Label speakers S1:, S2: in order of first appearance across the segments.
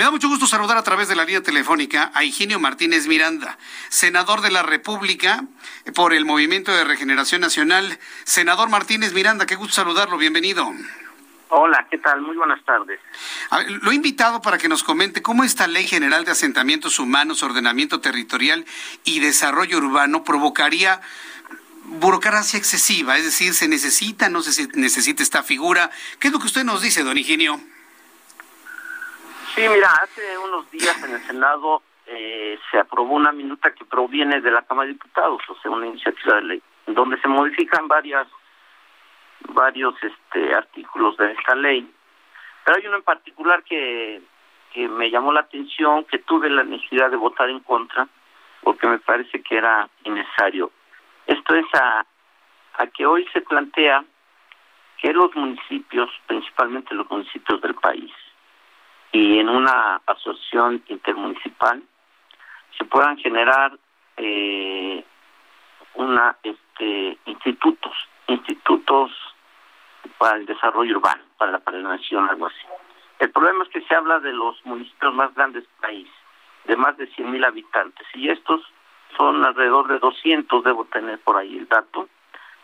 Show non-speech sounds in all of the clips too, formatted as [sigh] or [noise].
S1: Me da mucho gusto saludar a través de la línea telefónica a Higinio Martínez Miranda, senador de la República por el Movimiento de Regeneración Nacional. Senador Martínez Miranda, qué gusto saludarlo. Bienvenido.
S2: Hola, ¿qué tal? Muy buenas tardes.
S1: A ver, lo he invitado para que nos comente cómo esta Ley General de Asentamientos Humanos, Ordenamiento Territorial y Desarrollo Urbano provocaría burocracia excesiva, es decir, se necesita, no se necesita esta figura. ¿Qué es lo que usted nos dice, don Higinio?
S2: Sí, mira, hace unos días en el Senado eh, se aprobó una minuta que proviene de la Cámara de Diputados, o sea, una iniciativa de ley, donde se modifican varias varios este artículos de esta ley. Pero hay uno en particular que, que me llamó la atención, que tuve la necesidad de votar en contra, porque me parece que era innecesario. Esto es a, a que hoy se plantea que los municipios, principalmente los municipios del país, y en una asociación intermunicipal se puedan generar eh, una este institutos institutos para el desarrollo urbano para la planeación algo así. El problema es que se habla de los municipios más grandes del país de más de cien mil habitantes y estos son alrededor de 200 debo tener por ahí el dato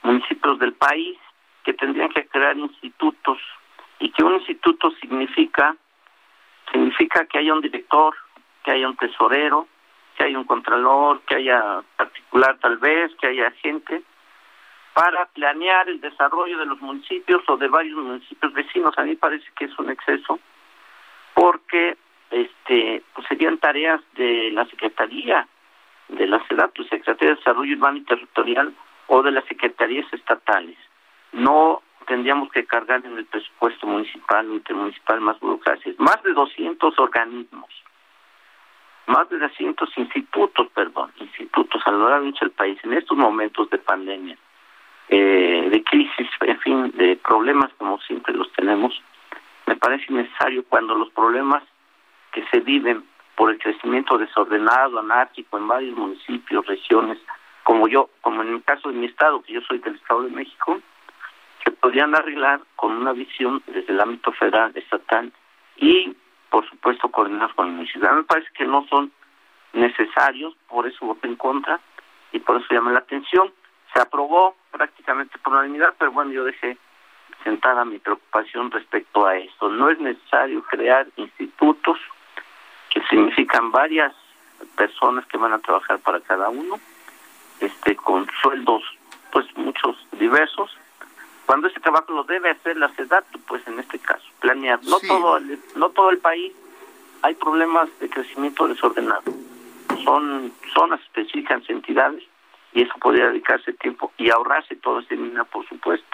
S2: municipios del país que tendrían que crear institutos y que un instituto significa significa que haya un director, que haya un tesorero, que haya un contralor, que haya particular tal vez, que haya gente, para planear el desarrollo de los municipios o de varios municipios vecinos. A mí parece que es un exceso, porque este pues serían tareas de la Secretaría de la SEDATU, Secretaría de Desarrollo Urbano y Territorial, o de las secretarías estatales. No tendríamos que cargar en el presupuesto municipal intermunicipal más burocracias. Más de 200 organismos, más de 200 institutos, perdón, institutos a lo largo del país en estos momentos de pandemia, eh, de crisis, [laughs] en fin, de problemas como siempre los tenemos, me parece necesario cuando los problemas que se viven por el crecimiento desordenado, anárquico en varios municipios, regiones, como yo, como en el caso de mi estado, que yo soy del Estado de México, se podrían arreglar con una visión desde el ámbito federal, estatal y, por supuesto, coordinar con la universidad. Me parece que no son necesarios, por eso voté en contra y por eso llamé la atención. Se aprobó prácticamente por unanimidad, pero bueno, yo dejé sentada mi preocupación respecto a esto. No es necesario crear institutos que significan varias personas que van a trabajar para cada uno, este con sueldos pues muchos diversos cuando ese trabajo lo debe hacer la SEDATU, pues en este caso, planear. No todo el, no todo el país hay problemas de crecimiento desordenado. Son zonas específicas, entidades, y eso podría dedicarse tiempo y ahorrarse todo este mina, por supuesto.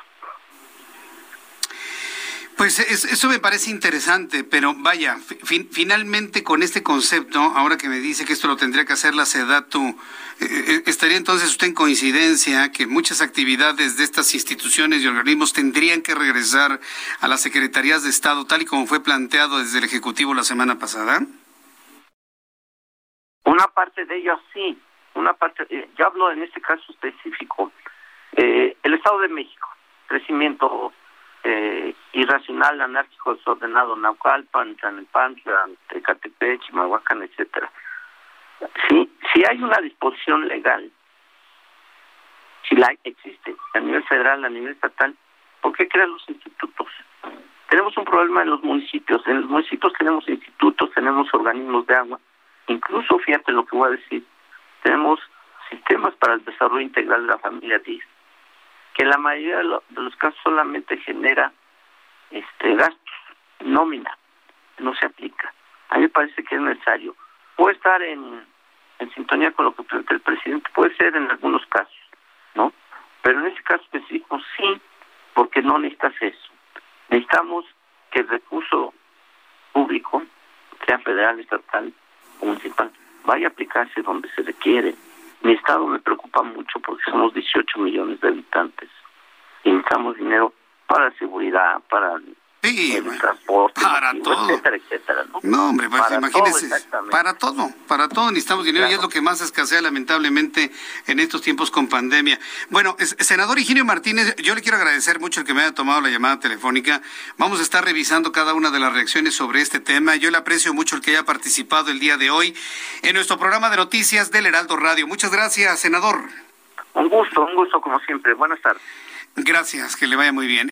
S1: Pues eso me parece interesante, pero vaya, finalmente con este concepto, ahora que me dice que esto lo tendría que hacer la SEDATU, eh, eh, ¿estaría entonces usted en coincidencia que muchas actividades de estas instituciones y organismos tendrían que regresar a las secretarías de Estado, tal y como fue planteado desde el Ejecutivo la semana pasada?
S2: Una parte de ellos sí, una parte, eh, yo hablo en este caso específico, el Estado de México, crecimiento eh, irracional, anárquico, desordenado, Naucalpan, Tlanepantla, Tecatepec, Chimahuacán, etcétera. Si, si hay una disposición legal, si la existe a nivel federal, a nivel estatal, ¿por qué crear los institutos? Tenemos un problema en los municipios. En los municipios tenemos institutos, tenemos organismos de agua. Incluso, fíjate lo que voy a decir, tenemos sistemas para el desarrollo integral de la familia DIS que la mayoría de, los casos solamente genera este gastos, nómina, no se aplica. A mí me parece que es necesario. Puede estar en, en sintonía con lo que plantea el presidente, puede ser en algunos casos, ¿no? Pero en este caso específico sí, porque no necesitas eso. Necesitamos que el recurso público, sea federal, estatal o municipal, vaya a aplicarse donde se requiere. Mi estado me preocupa mucho porque somos 18 millones de habitantes y necesitamos dinero para seguridad, para
S1: Sí,
S2: el transporte,
S1: para todo.
S2: etcétera, etcétera, ¿no?
S1: No, hombre, pues
S2: Para
S1: imagínese,
S2: todo,
S1: para todo, para todo necesitamos dinero y
S2: Claro.
S1: es lo que más escasea lamentablemente en estos tiempos con pandemia. Bueno, es- senador Higinio Martínez, yo le quiero agradecer mucho el que me haya tomado la llamada telefónica. Vamos a estar revisando cada una de las reacciones sobre este tema. Yo le aprecio mucho el que haya participado el día de hoy en nuestro programa de noticias del Heraldo Radio. Muchas gracias, senador.
S2: Un gusto, un gusto como siempre. Buenas tardes.
S1: Gracias, que le vaya muy bien.